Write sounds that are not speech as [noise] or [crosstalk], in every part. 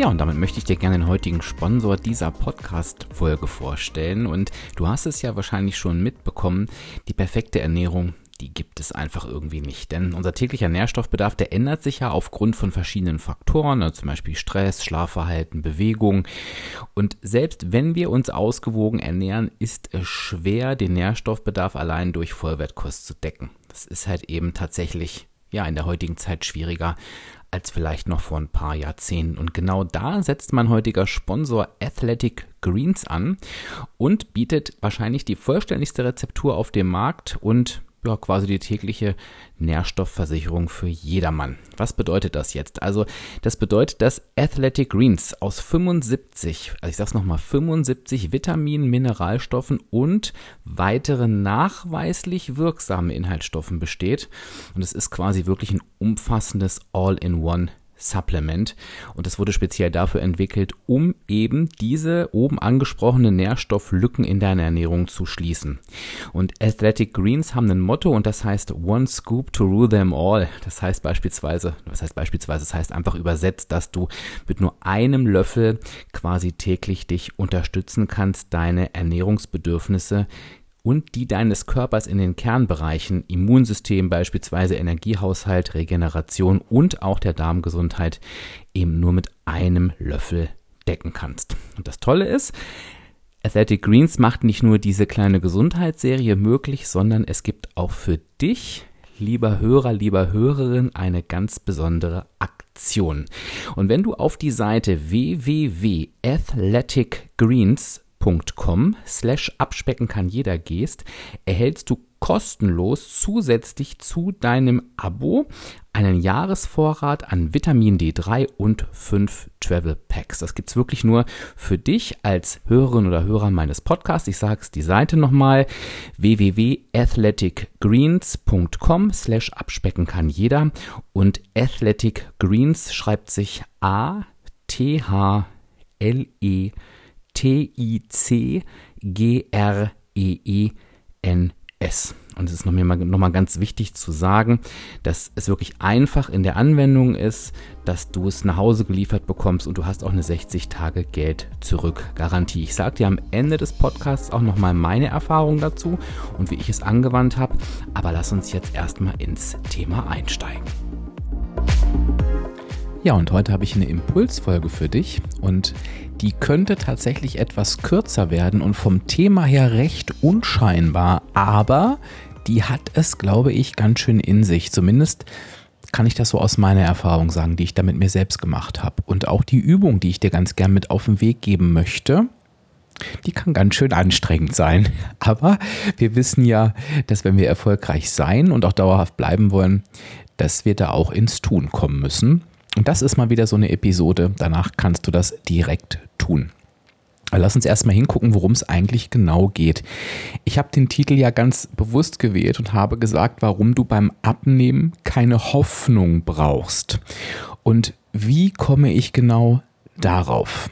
Ja, und damit möchte ich dir gerne den heutigen Sponsor dieser Podcast-Folge vorstellen. Und du hast es ja wahrscheinlich schon mitbekommen, die perfekte Ernährung, die gibt es einfach irgendwie nicht. Denn unser täglicher Nährstoffbedarf, der ändert sich ja aufgrund von verschiedenen Faktoren, also zum Beispiel Stress, Schlafverhalten, Bewegung. Und selbst wenn wir uns ausgewogen ernähren, ist es schwer, den Nährstoffbedarf allein durch Vollwertkost zu decken. Das ist halt eben tatsächlich ja in der heutigen Zeit schwieriger als vielleicht noch vor ein paar Jahrzehnten. Und genau da setzt mein heutiger Sponsor Athletic Greens an und bietet wahrscheinlich die vollständigste Rezeptur auf dem Markt und ja, quasi die tägliche Nährstoffversicherung für jedermann. Was bedeutet das jetzt? Also, das bedeutet, dass Athletic Greens aus 75, also ich sag's nochmal, 75 Vitaminen, Mineralstoffen und weiteren nachweislich wirksamen Inhaltsstoffen besteht. Und es ist quasi wirklich ein umfassendes All-in-One Supplement und es wurde speziell dafür entwickelt, um eben diese oben angesprochenen Nährstofflücken in deiner Ernährung zu schließen. Und Athletic Greens haben ein Motto und das heißt One Scoop to rule them all. Das heißt beispielsweise, was heißt beispielsweise, das heißt einfach übersetzt, dass du mit nur einem Löffel quasi täglich dich unterstützen kannst, deine Ernährungsbedürfnisse und die deines Körpers in den Kernbereichen Immunsystem beispielsweise Energiehaushalt, Regeneration und auch der Darmgesundheit eben nur mit einem Löffel decken kannst. Und das Tolle ist, Athletic Greens macht nicht nur diese kleine Gesundheitsserie möglich, sondern es gibt auch für dich, lieber Hörer, lieber Hörerin, eine ganz besondere Aktion. Und wenn du auf die Seite www.athleticgreens.com patreon.com slash abspecken kann jeder gehst, erhältst du kostenlos zusätzlich zu deinem Abo einen Jahresvorrat an Vitamin D3 und 5 Travel Packs. Das gibt es wirklich nur für dich als Hörerin oder Hörer meines Podcasts. Ich sage es die Seite nochmal www.athleticgreens.com slash abspecken kann jeder und Athletic Greens schreibt sich A T H L E T-I-C-G-R-E-E-N-S. Und es ist nochmal noch mal ganz wichtig zu sagen, dass es wirklich einfach in der Anwendung ist, dass du es nach Hause geliefert bekommst und du hast auch eine 60 Tage Geld zurück Garantie. Ich sage dir am Ende des Podcasts auch nochmal meine Erfahrung dazu und wie ich es angewandt habe. Aber lass uns jetzt erstmal ins Thema einsteigen. Ja, und heute habe ich eine Impulsfolge für dich und die könnte tatsächlich etwas kürzer werden und vom Thema her recht unscheinbar, aber die hat es, glaube ich, ganz schön in sich. Zumindest kann ich das so aus meiner Erfahrung sagen, die ich da mit mir selbst gemacht habe. Und auch die Übung, die ich dir ganz gern mit auf den Weg geben möchte, die kann ganz schön anstrengend sein. [laughs] Aber wir wissen ja, dass wenn wir erfolgreich sein und auch dauerhaft bleiben wollen, dass wir da auch ins Tun kommen müssen. Und das ist mal wieder so eine Episode. Danach kannst du das direkt tun. lass uns erstmal hingucken, worum es eigentlich genau geht. Ich habe den Titel ja ganz bewusst gewählt und habe gesagt, warum du beim Abnehmen keine Hoffnung brauchst. Und wie komme ich genau darauf?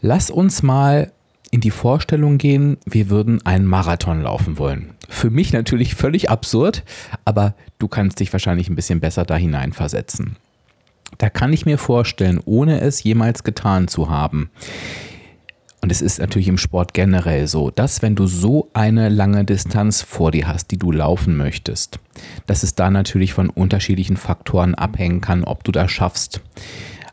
Lass uns mal in die Vorstellung gehen, wir würden einen Marathon laufen wollen. Für mich natürlich völlig absurd, aber du kannst dich wahrscheinlich ein bisschen besser da hineinversetzen. Da kann ich mir vorstellen, ohne es jemals getan zu haben, und es ist natürlich im Sport generell so, dass wenn du so eine lange Distanz vor dir hast, die du laufen möchtest, dass es da natürlich von unterschiedlichen Faktoren abhängen kann, ob du das schaffst.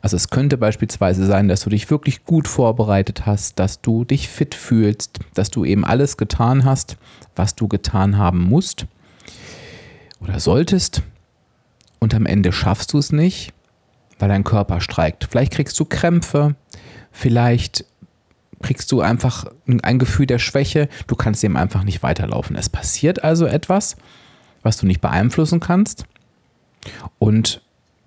Also es könnte beispielsweise sein, dass du dich wirklich gut vorbereitet hast, dass du dich fit fühlst, dass du eben alles getan hast, was du getan haben musst oder solltest. Und am Ende schaffst du es nicht weil dein Körper streikt. Vielleicht kriegst du Krämpfe, vielleicht kriegst du einfach ein Gefühl der Schwäche, du kannst eben einfach nicht weiterlaufen. Es passiert also etwas, was du nicht beeinflussen kannst und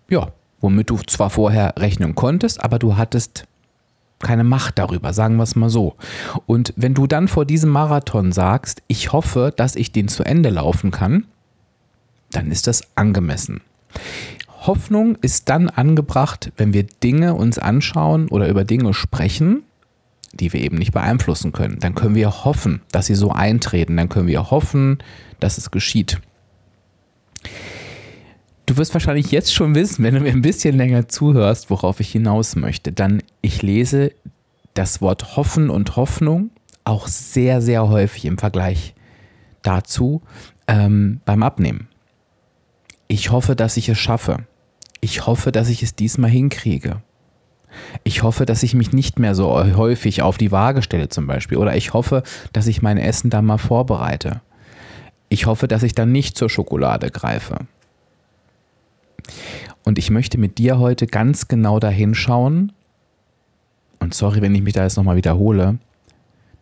ja, womit du zwar vorher rechnen konntest, aber du hattest keine Macht darüber, sagen wir es mal so. Und wenn du dann vor diesem Marathon sagst, ich hoffe, dass ich den zu Ende laufen kann, dann ist das angemessen. Hoffnung ist dann angebracht, wenn wir Dinge uns anschauen oder über Dinge sprechen, die wir eben nicht beeinflussen können. Dann können wir hoffen, dass sie so eintreten. Dann können wir hoffen, dass es geschieht. Du wirst wahrscheinlich jetzt schon wissen, wenn du mir ein bisschen länger zuhörst, worauf ich hinaus möchte. Dann, ich lese das Wort Hoffen und Hoffnung auch sehr, sehr häufig im Vergleich dazu ähm, beim Abnehmen. Ich hoffe, dass ich es schaffe. Ich hoffe, dass ich es diesmal hinkriege. Ich hoffe, dass ich mich nicht mehr so häufig auf die Waage stelle zum Beispiel. Oder ich hoffe, dass ich mein Essen dann mal vorbereite. Ich hoffe, dass ich dann nicht zur Schokolade greife. Und ich möchte mit dir heute ganz genau dahin schauen, und sorry, wenn ich mich da jetzt nochmal wiederhole,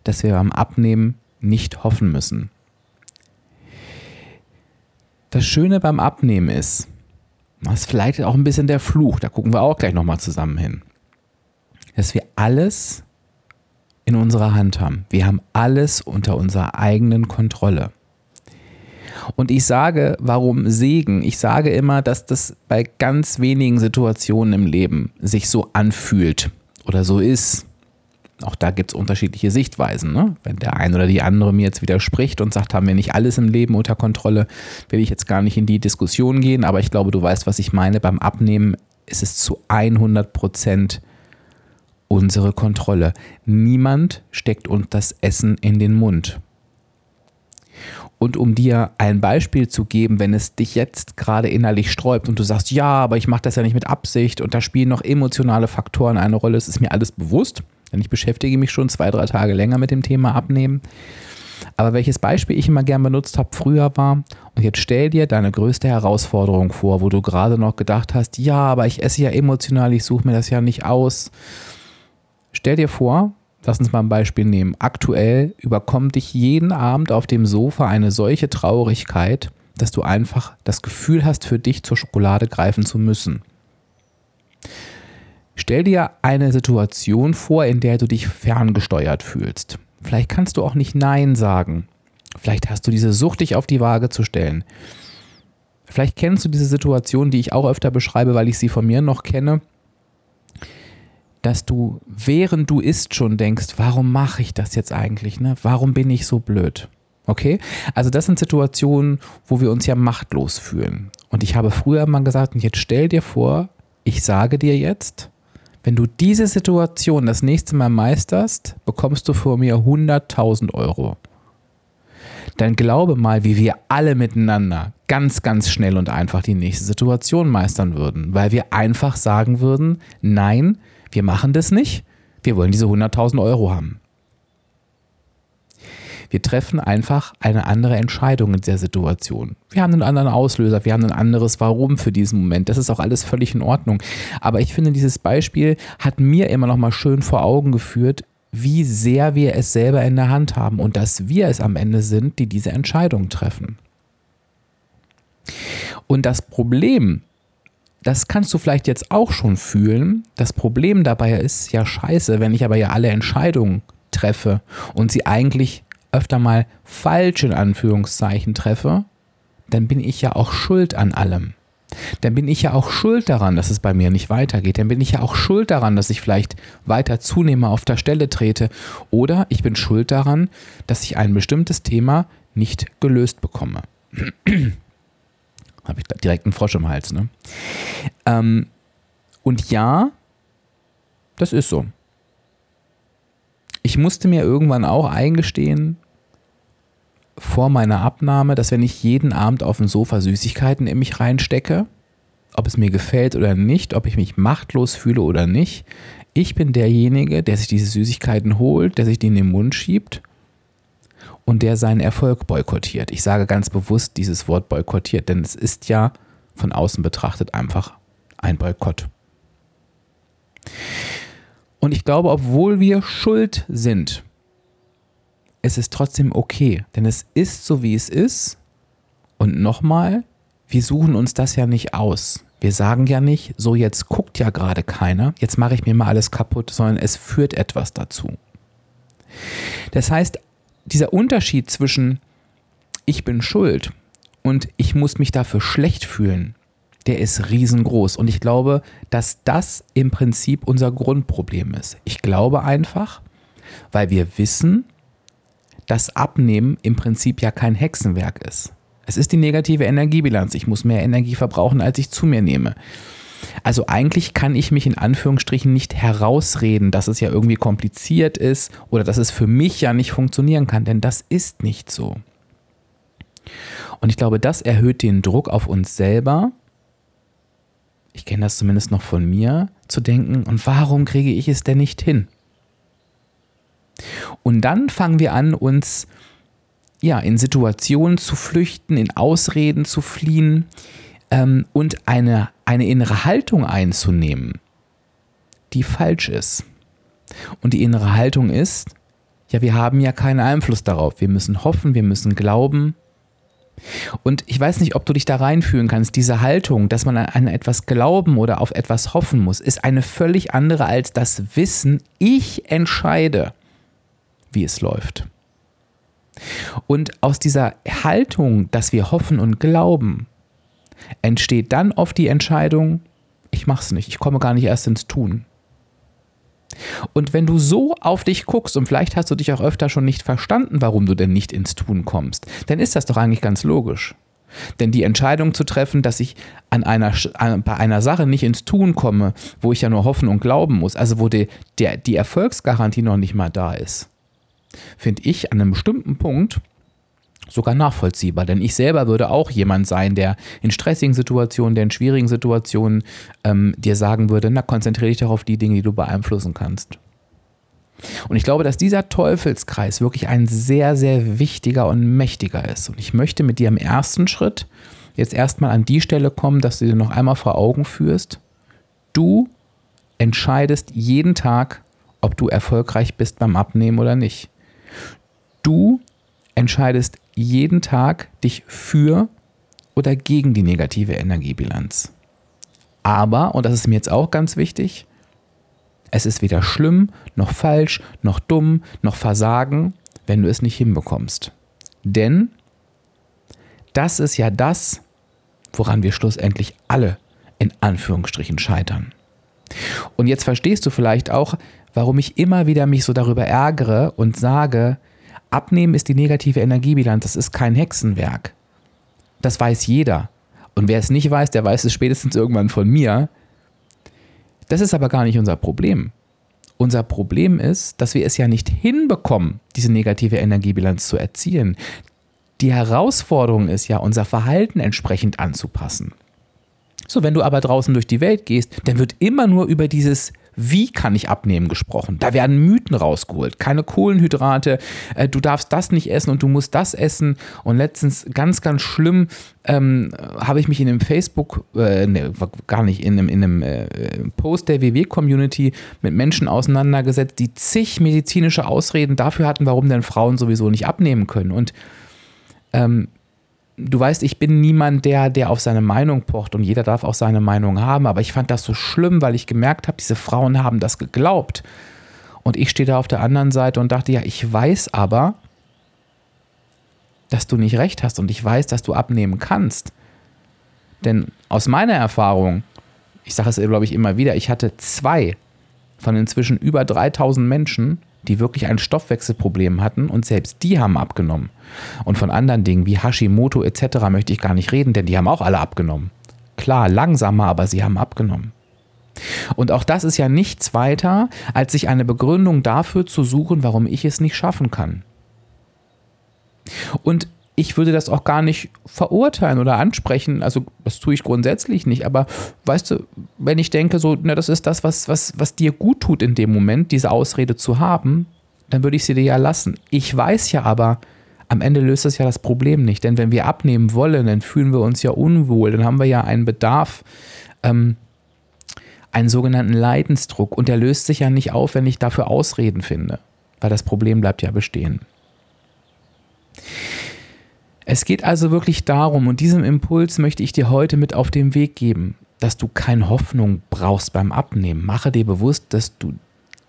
dass wir beim Abnehmen nicht hoffen müssen. Das Schöne beim Abnehmen ist, das ist vielleicht auch ein bisschen der Fluch, da gucken wir auch gleich nochmal zusammen hin, dass wir alles in unserer Hand haben. Wir haben alles unter unserer eigenen Kontrolle. Und ich sage, warum Segen? Ich sage immer, dass das bei ganz wenigen Situationen im Leben sich so anfühlt oder so ist. Auch da gibt es unterschiedliche Sichtweisen. Ne? Wenn der eine oder die andere mir jetzt widerspricht und sagt, haben wir nicht alles im Leben unter Kontrolle, will ich jetzt gar nicht in die Diskussion gehen. Aber ich glaube, du weißt, was ich meine. Beim Abnehmen ist es zu 100 Prozent unsere Kontrolle. Niemand steckt uns das Essen in den Mund. Und um dir ein Beispiel zu geben, wenn es dich jetzt gerade innerlich sträubt und du sagst, ja, aber ich mache das ja nicht mit Absicht und da spielen noch emotionale Faktoren eine Rolle, es ist mir alles bewusst, denn ich beschäftige mich schon zwei, drei Tage länger mit dem Thema Abnehmen. Aber welches Beispiel ich immer gern benutzt habe früher war, und jetzt stell dir deine größte Herausforderung vor, wo du gerade noch gedacht hast, ja, aber ich esse ja emotional, ich suche mir das ja nicht aus. Stell dir vor, lass uns mal ein Beispiel nehmen. Aktuell überkommt dich jeden Abend auf dem Sofa eine solche Traurigkeit, dass du einfach das Gefühl hast, für dich zur Schokolade greifen zu müssen. Stell dir eine Situation vor, in der du dich ferngesteuert fühlst. Vielleicht kannst du auch nicht Nein sagen. Vielleicht hast du diese Sucht, dich auf die Waage zu stellen. Vielleicht kennst du diese Situation, die ich auch öfter beschreibe, weil ich sie von mir noch kenne dass du, während du isst, schon denkst, warum mache ich das jetzt eigentlich? Ne? Warum bin ich so blöd? Okay? Also das sind Situationen, wo wir uns ja machtlos fühlen. Und ich habe früher mal gesagt, und jetzt stell dir vor, ich sage dir jetzt, wenn du diese Situation das nächste Mal meisterst, bekommst du vor mir 100.000 Euro. Dann glaube mal, wie wir alle miteinander ganz, ganz schnell und einfach die nächste Situation meistern würden, weil wir einfach sagen würden, nein, wir machen das nicht. Wir wollen diese 100.000 Euro haben. Wir treffen einfach eine andere Entscheidung in der Situation. Wir haben einen anderen Auslöser, wir haben ein anderes Warum für diesen Moment. Das ist auch alles völlig in Ordnung. Aber ich finde, dieses Beispiel hat mir immer noch mal schön vor Augen geführt, wie sehr wir es selber in der Hand haben und dass wir es am Ende sind, die diese Entscheidung treffen. Und das Problem das kannst du vielleicht jetzt auch schon fühlen. Das Problem dabei ist ja scheiße, wenn ich aber ja alle Entscheidungen treffe und sie eigentlich öfter mal falsch in Anführungszeichen treffe, dann bin ich ja auch schuld an allem. Dann bin ich ja auch schuld daran, dass es bei mir nicht weitergeht. Dann bin ich ja auch schuld daran, dass ich vielleicht weiter zunehme auf der Stelle trete. Oder ich bin schuld daran, dass ich ein bestimmtes Thema nicht gelöst bekomme. [clears throat] Habe ich direkt einen Frosch im Hals, ne? Ähm, und ja, das ist so. Ich musste mir irgendwann auch eingestehen, vor meiner Abnahme, dass wenn ich jeden Abend auf dem Sofa Süßigkeiten in mich reinstecke, ob es mir gefällt oder nicht, ob ich mich machtlos fühle oder nicht, ich bin derjenige, der sich diese Süßigkeiten holt, der sich die in den Mund schiebt und der seinen Erfolg boykottiert. Ich sage ganz bewusst dieses Wort boykottiert, denn es ist ja von außen betrachtet einfach ein Boykott. Und ich glaube, obwohl wir schuld sind, es ist trotzdem okay, denn es ist so, wie es ist. Und nochmal, wir suchen uns das ja nicht aus. Wir sagen ja nicht, so jetzt guckt ja gerade keiner, jetzt mache ich mir mal alles kaputt, sondern es führt etwas dazu. Das heißt, dieser Unterschied zwischen ich bin schuld und ich muss mich dafür schlecht fühlen, der ist riesengroß. Und ich glaube, dass das im Prinzip unser Grundproblem ist. Ich glaube einfach, weil wir wissen, dass Abnehmen im Prinzip ja kein Hexenwerk ist. Es ist die negative Energiebilanz. Ich muss mehr Energie verbrauchen, als ich zu mir nehme. Also eigentlich kann ich mich in Anführungsstrichen nicht herausreden, dass es ja irgendwie kompliziert ist oder dass es für mich ja nicht funktionieren kann, denn das ist nicht so. Und ich glaube, das erhöht den Druck auf uns selber. Ich kenne das zumindest noch von mir, zu denken, und warum kriege ich es denn nicht hin? Und dann fangen wir an, uns ja, in Situationen zu flüchten, in Ausreden zu fliehen ähm, und eine, eine innere Haltung einzunehmen, die falsch ist. Und die innere Haltung ist, ja, wir haben ja keinen Einfluss darauf. Wir müssen hoffen, wir müssen glauben, und ich weiß nicht, ob du dich da reinfühlen kannst. Diese Haltung, dass man an etwas glauben oder auf etwas hoffen muss, ist eine völlig andere als das Wissen, ich entscheide, wie es läuft. Und aus dieser Haltung, dass wir hoffen und glauben, entsteht dann oft die Entscheidung, ich mach's nicht, ich komme gar nicht erst ins Tun. Und wenn du so auf dich guckst, und vielleicht hast du dich auch öfter schon nicht verstanden, warum du denn nicht ins Tun kommst, dann ist das doch eigentlich ganz logisch. Denn die Entscheidung zu treffen, dass ich an einer, an, bei einer Sache nicht ins Tun komme, wo ich ja nur hoffen und glauben muss, also wo die, der, die Erfolgsgarantie noch nicht mal da ist, finde ich an einem bestimmten Punkt sogar nachvollziehbar. Denn ich selber würde auch jemand sein, der in stressigen Situationen, der in schwierigen Situationen ähm, dir sagen würde, na konzentriere dich doch auf die Dinge, die du beeinflussen kannst. Und ich glaube, dass dieser Teufelskreis wirklich ein sehr, sehr wichtiger und mächtiger ist. Und ich möchte mit dir im ersten Schritt jetzt erstmal an die Stelle kommen, dass du dir noch einmal vor Augen führst. Du entscheidest jeden Tag, ob du erfolgreich bist beim Abnehmen oder nicht. Du entscheidest jeden Tag dich für oder gegen die negative Energiebilanz. Aber, und das ist mir jetzt auch ganz wichtig, es ist weder schlimm, noch falsch, noch dumm, noch Versagen, wenn du es nicht hinbekommst. Denn das ist ja das, woran wir schlussendlich alle in Anführungsstrichen scheitern. Und jetzt verstehst du vielleicht auch, warum ich immer wieder mich so darüber ärgere und sage, Abnehmen ist die negative Energiebilanz, das ist kein Hexenwerk. Das weiß jeder. Und wer es nicht weiß, der weiß es spätestens irgendwann von mir. Das ist aber gar nicht unser Problem. Unser Problem ist, dass wir es ja nicht hinbekommen, diese negative Energiebilanz zu erzielen. Die Herausforderung ist ja, unser Verhalten entsprechend anzupassen. So, wenn du aber draußen durch die Welt gehst, dann wird immer nur über dieses wie kann ich abnehmen gesprochen. Da werden Mythen rausgeholt. Keine Kohlenhydrate, äh, du darfst das nicht essen und du musst das essen. Und letztens ganz, ganz schlimm ähm, habe ich mich in einem Facebook, äh, ne, gar nicht, in einem, in einem äh, Post der WW-Community mit Menschen auseinandergesetzt, die zig medizinische Ausreden dafür hatten, warum denn Frauen sowieso nicht abnehmen können. Und ähm, du weißt, ich bin niemand, der, der auf seine Meinung pocht und jeder darf auch seine Meinung haben, aber ich fand das so schlimm, weil ich gemerkt habe, diese Frauen haben das geglaubt. Und ich stehe da auf der anderen Seite und dachte, ja, ich weiß aber, dass du nicht recht hast und ich weiß, dass du abnehmen kannst. Denn aus meiner Erfahrung, ich sage es, glaube ich, immer wieder, ich hatte zwei von inzwischen über 3000 Menschen, die wirklich ein Stoffwechselproblem hatten und selbst die haben abgenommen. Und von anderen Dingen wie Hashimoto etc. möchte ich gar nicht reden, denn die haben auch alle abgenommen. Klar, langsamer, aber sie haben abgenommen. Und auch das ist ja nichts weiter, als sich eine Begründung dafür zu suchen, warum ich es nicht schaffen kann. Und ich würde das auch gar nicht verurteilen oder ansprechen. Also, das tue ich grundsätzlich nicht. Aber weißt du, wenn ich denke, so, na, das ist das, was, was, was dir gut tut in dem Moment, diese Ausrede zu haben, dann würde ich sie dir ja lassen. Ich weiß ja aber, am Ende löst das ja das Problem nicht. Denn wenn wir abnehmen wollen, dann fühlen wir uns ja unwohl. Dann haben wir ja einen Bedarf, ähm, einen sogenannten Leidensdruck. Und der löst sich ja nicht auf, wenn ich dafür Ausreden finde. Weil das Problem bleibt ja bestehen. Es geht also wirklich darum, und diesem Impuls möchte ich dir heute mit auf den Weg geben. dass du keine Hoffnung brauchst beim Abnehmen. Mache dir bewusst, dass du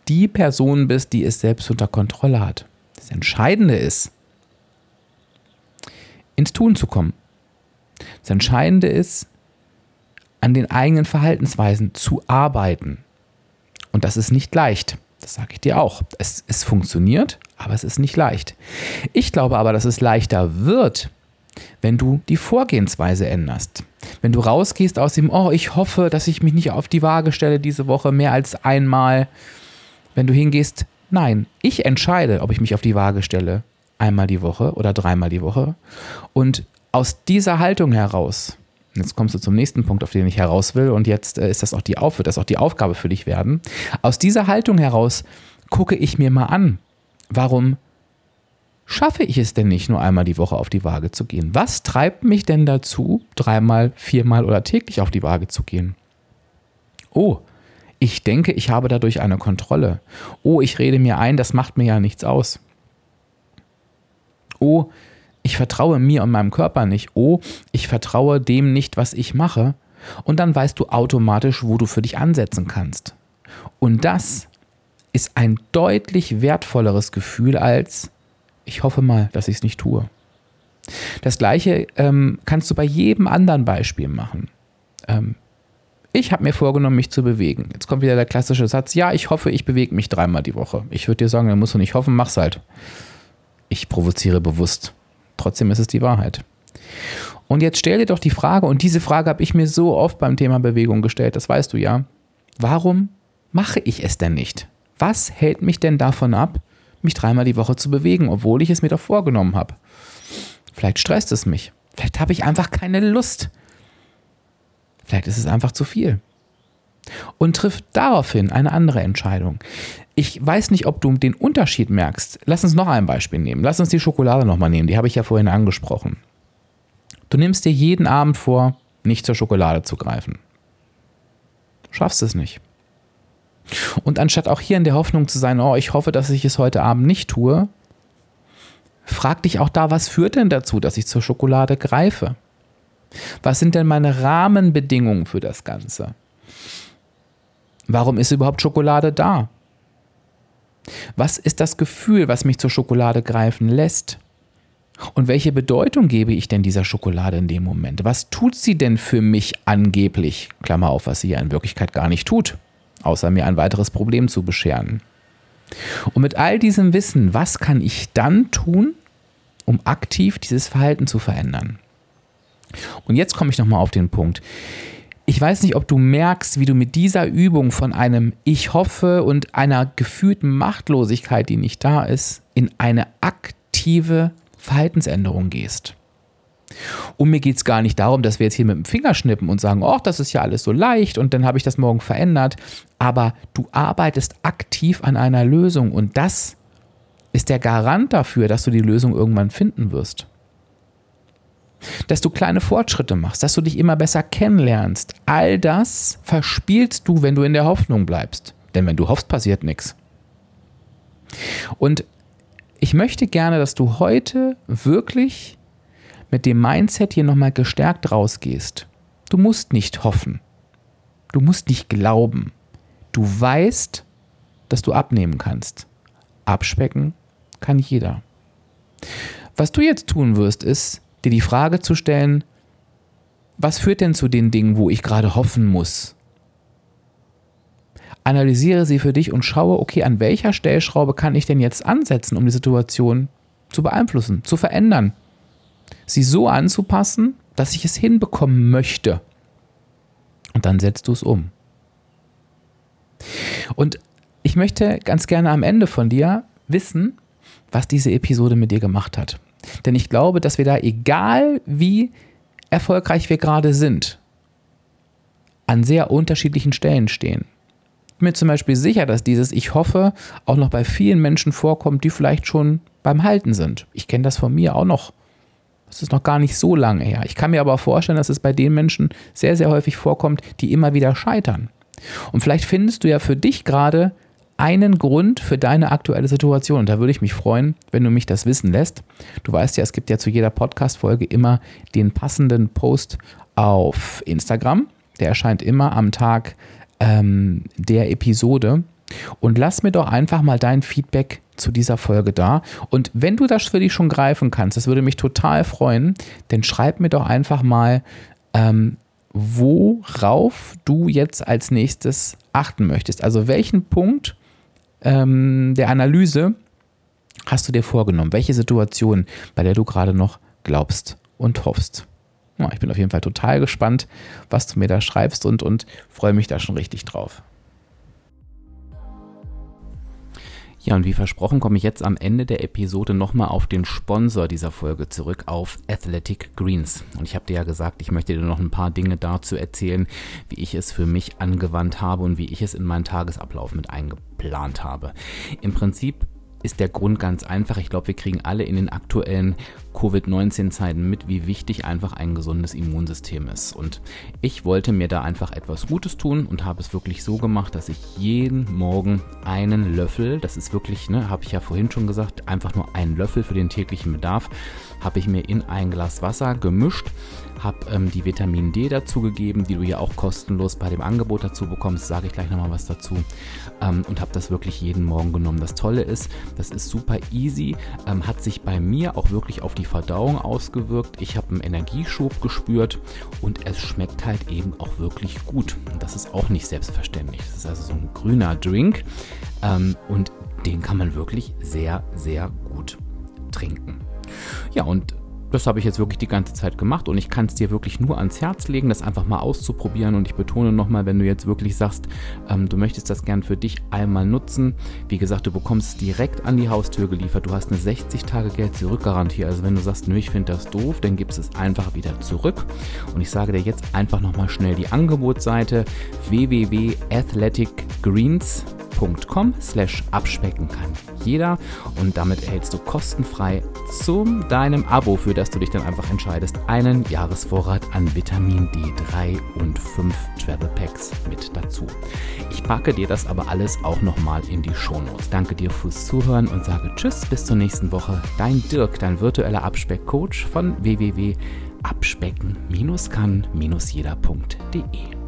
die Person bist, die es selbst unter Kontrolle hat. Das Entscheidende ist, ins Tun zu kommen. Das Entscheidende ist, an den eigenen Verhaltensweisen zu arbeiten. Und das ist nicht leicht. Das sage ich dir auch. Es, es funktioniert, aber es ist nicht leicht. Ich glaube aber, dass es leichter wird, wenn du die Vorgehensweise änderst. Wenn du rausgehst aus dem, oh, ich hoffe, dass ich mich nicht auf die Waage stelle diese Woche mehr als einmal. Wenn du hingehst, nein, ich entscheide, ob ich mich auf die Waage stelle, einmal die Woche oder dreimal die Woche. Und aus dieser Haltung heraus Jetzt kommst du zum nächsten Punkt, auf den ich heraus will. Und jetzt äh, ist das auch die, Auf wird das auch die Aufgabe für dich werden. Aus dieser Haltung heraus gucke ich mir mal an, warum schaffe ich es denn nicht, nur einmal die Woche auf die Waage zu gehen? Was treibt mich denn dazu, dreimal, viermal oder täglich auf die Waage zu gehen? Oh, ich denke, ich habe dadurch eine Kontrolle. Oh, ich rede mir ein, das macht mir ja nichts aus. Oh, ich vertraue mir und meinem Körper nicht. Oh, ich vertraue dem nicht, was ich mache. Und dann weißt du automatisch, wo du für dich ansetzen kannst. Und das ist ein deutlich wertvolleres Gefühl als, ich hoffe mal, dass ich es nicht tue. Das gleiche ähm, kannst du bei jedem anderen Beispiel machen. Ähm, ich habe mir vorgenommen, mich zu bewegen. Jetzt kommt wieder der klassische Satz, ja, ich hoffe, ich bewege mich dreimal die Woche. Ich würde dir sagen, dann musst du nicht hoffen, mach's halt. Ich provoziere bewusst. Trotzdem ist es die Wahrheit. Und jetzt stell dir doch die Frage, und diese Frage habe ich mir so oft beim Thema Bewegung gestellt, das weißt du ja. Warum mache ich es denn nicht? Was hält mich denn davon ab, mich dreimal die Woche zu bewegen, obwohl ich es mir doch vorgenommen habe? Vielleicht stresst es mich. Vielleicht habe ich einfach keine Lust. Vielleicht ist es einfach zu viel. Und trifft daraufhin eine andere Entscheidung. Ich weiß nicht, ob du den Unterschied merkst. Lass uns noch ein Beispiel nehmen. Lass uns die Schokolade nochmal nehmen. Die habe ich ja vorhin angesprochen. Du nimmst dir jeden Abend vor, nicht zur Schokolade zu greifen. Schaffst es nicht. Und anstatt auch hier in der Hoffnung zu sein, oh, ich hoffe, dass ich es heute Abend nicht tue, frag dich auch da, was führt denn dazu, dass ich zur Schokolade greife? Was sind denn meine Rahmenbedingungen für das Ganze? Warum ist überhaupt Schokolade da? Was ist das Gefühl, was mich zur Schokolade greifen lässt? Und welche Bedeutung gebe ich denn dieser Schokolade in dem Moment? Was tut sie denn für mich angeblich? Klammer auf, was sie ja in Wirklichkeit gar nicht tut, außer mir ein weiteres Problem zu bescheren. Und mit all diesem Wissen, was kann ich dann tun, um aktiv dieses Verhalten zu verändern? Und jetzt komme ich nochmal auf den Punkt ich weiß nicht, ob du merkst, wie du mit dieser Übung von einem Ich hoffe und einer gefühlten Machtlosigkeit, die nicht da ist, in eine aktive Verhaltensänderung gehst. Und mir geht es gar nicht darum, dass wir jetzt hier mit dem Finger schnippen und sagen, oh, das ist ja alles so leicht und dann habe ich das morgen verändert. Aber du arbeitest aktiv an einer Lösung und das ist der Garant dafür, dass du die Lösung irgendwann finden wirst dass du kleine Fortschritte machst, dass du dich immer besser kennenlernst. All das verspielst du, wenn du in der Hoffnung bleibst. Denn wenn du hoffst, passiert nichts. Und ich möchte gerne, dass du heute wirklich mit dem Mindset hier nochmal gestärkt rausgehst. Du musst nicht hoffen. Du musst nicht glauben. Du weißt, dass du abnehmen kannst. Abspecken kann jeder. Was du jetzt tun wirst, ist, dir die Frage zu stellen, was führt denn zu den Dingen, wo ich gerade hoffen muss? Analysiere sie für dich und schaue, okay, an welcher Stellschraube kann ich denn jetzt ansetzen, um die Situation zu beeinflussen, zu verändern, sie so anzupassen, dass ich es hinbekommen möchte. Und dann setzt du es um. Und ich möchte ganz gerne am Ende von dir wissen, was diese Episode mit dir gemacht hat. Denn ich glaube, dass wir da, egal wie erfolgreich wir gerade sind, an sehr unterschiedlichen Stellen stehen. Ich bin mir zum Beispiel sicher, dass dieses Ich hoffe auch noch bei vielen Menschen vorkommt, die vielleicht schon beim Halten sind. Ich kenne das von mir auch noch. Das ist noch gar nicht so lange her. Ich kann mir aber vorstellen, dass es bei den Menschen sehr, sehr häufig vorkommt, die immer wieder scheitern. Und vielleicht findest du ja für dich gerade einen Grund für deine aktuelle Situation. Und da würde ich mich freuen, wenn du mich das wissen lässt. Du weißt ja, es gibt ja zu jeder Podcast-Folge immer den passenden Post auf Instagram. Der erscheint immer am Tag ähm, der Episode. Und lass mir doch einfach mal dein Feedback zu dieser Folge da. Und wenn du das für dich schon greifen kannst, das würde mich total freuen, dann schreib mir doch einfach mal, ähm, worauf du jetzt als nächstes achten möchtest. Also welchen Punkt ähm, der Analyse hast du dir vorgenommen? Welche Situation, bei der du gerade noch glaubst und hoffst? Ja, ich bin auf jeden Fall total gespannt, was du mir da schreibst und, und freue mich da schon richtig drauf. Ja, und wie versprochen komme ich jetzt am Ende der Episode nochmal auf den Sponsor dieser Folge zurück, auf Athletic Greens. Und ich habe dir ja gesagt, ich möchte dir noch ein paar Dinge dazu erzählen, wie ich es für mich angewandt habe und wie ich es in meinen Tagesablauf mit eingeplant habe. Im Prinzip ist der Grund ganz einfach. Ich glaube, wir kriegen alle in den aktuellen Covid-19-Zeiten mit, wie wichtig einfach ein gesundes Immunsystem ist. Und ich wollte mir da einfach etwas Gutes tun und habe es wirklich so gemacht, dass ich jeden Morgen einen Löffel, das ist wirklich, ne, habe ich ja vorhin schon gesagt, einfach nur einen Löffel für den täglichen Bedarf, habe ich mir in ein Glas Wasser gemischt, habe ähm, die Vitamin D dazugegeben, die du ja auch kostenlos bei dem Angebot dazu bekommst, sage ich gleich nochmal was dazu ähm, und habe das wirklich jeden Morgen genommen. Das Tolle ist, das ist super easy, ähm, hat sich bei mir auch wirklich auf die Verdauung ausgewirkt. Ich habe einen Energieschub gespürt und es schmeckt halt eben auch wirklich gut. Und das ist auch nicht selbstverständlich. Das ist also so ein grüner Drink ähm, und den kann man wirklich sehr, sehr gut trinken. Ja, und das habe ich jetzt wirklich die ganze Zeit gemacht und ich kann es dir wirklich nur ans Herz legen, das einfach mal auszuprobieren. Und ich betone nochmal, wenn du jetzt wirklich sagst, ähm, du möchtest das gern für dich einmal nutzen. Wie gesagt, du bekommst es direkt an die Haustür geliefert. Du hast eine 60-Tage-Geld-Zurück-Garantie. Also wenn du sagst, nö, ich finde das doof, dann gibst es einfach wieder zurück. Und ich sage dir jetzt einfach nochmal schnell die Angebotsseite www.athleticgreens.com patreon.com slash abspecken kann jeder und damit erhältst du kostenfrei zu deinem Abo, für das du dich dann einfach entscheidest, einen Jahresvorrat an Vitamin D3 und 5 Travel Packs mit dazu. Ich packe dir das aber alles auch nochmal in die Shownotes. Danke dir fürs Zuhören und sage Tschüss, bis zur nächsten Woche. Dein Dirk, dein virtueller Abspeckcoach von www.abspecken-kann-jeder.de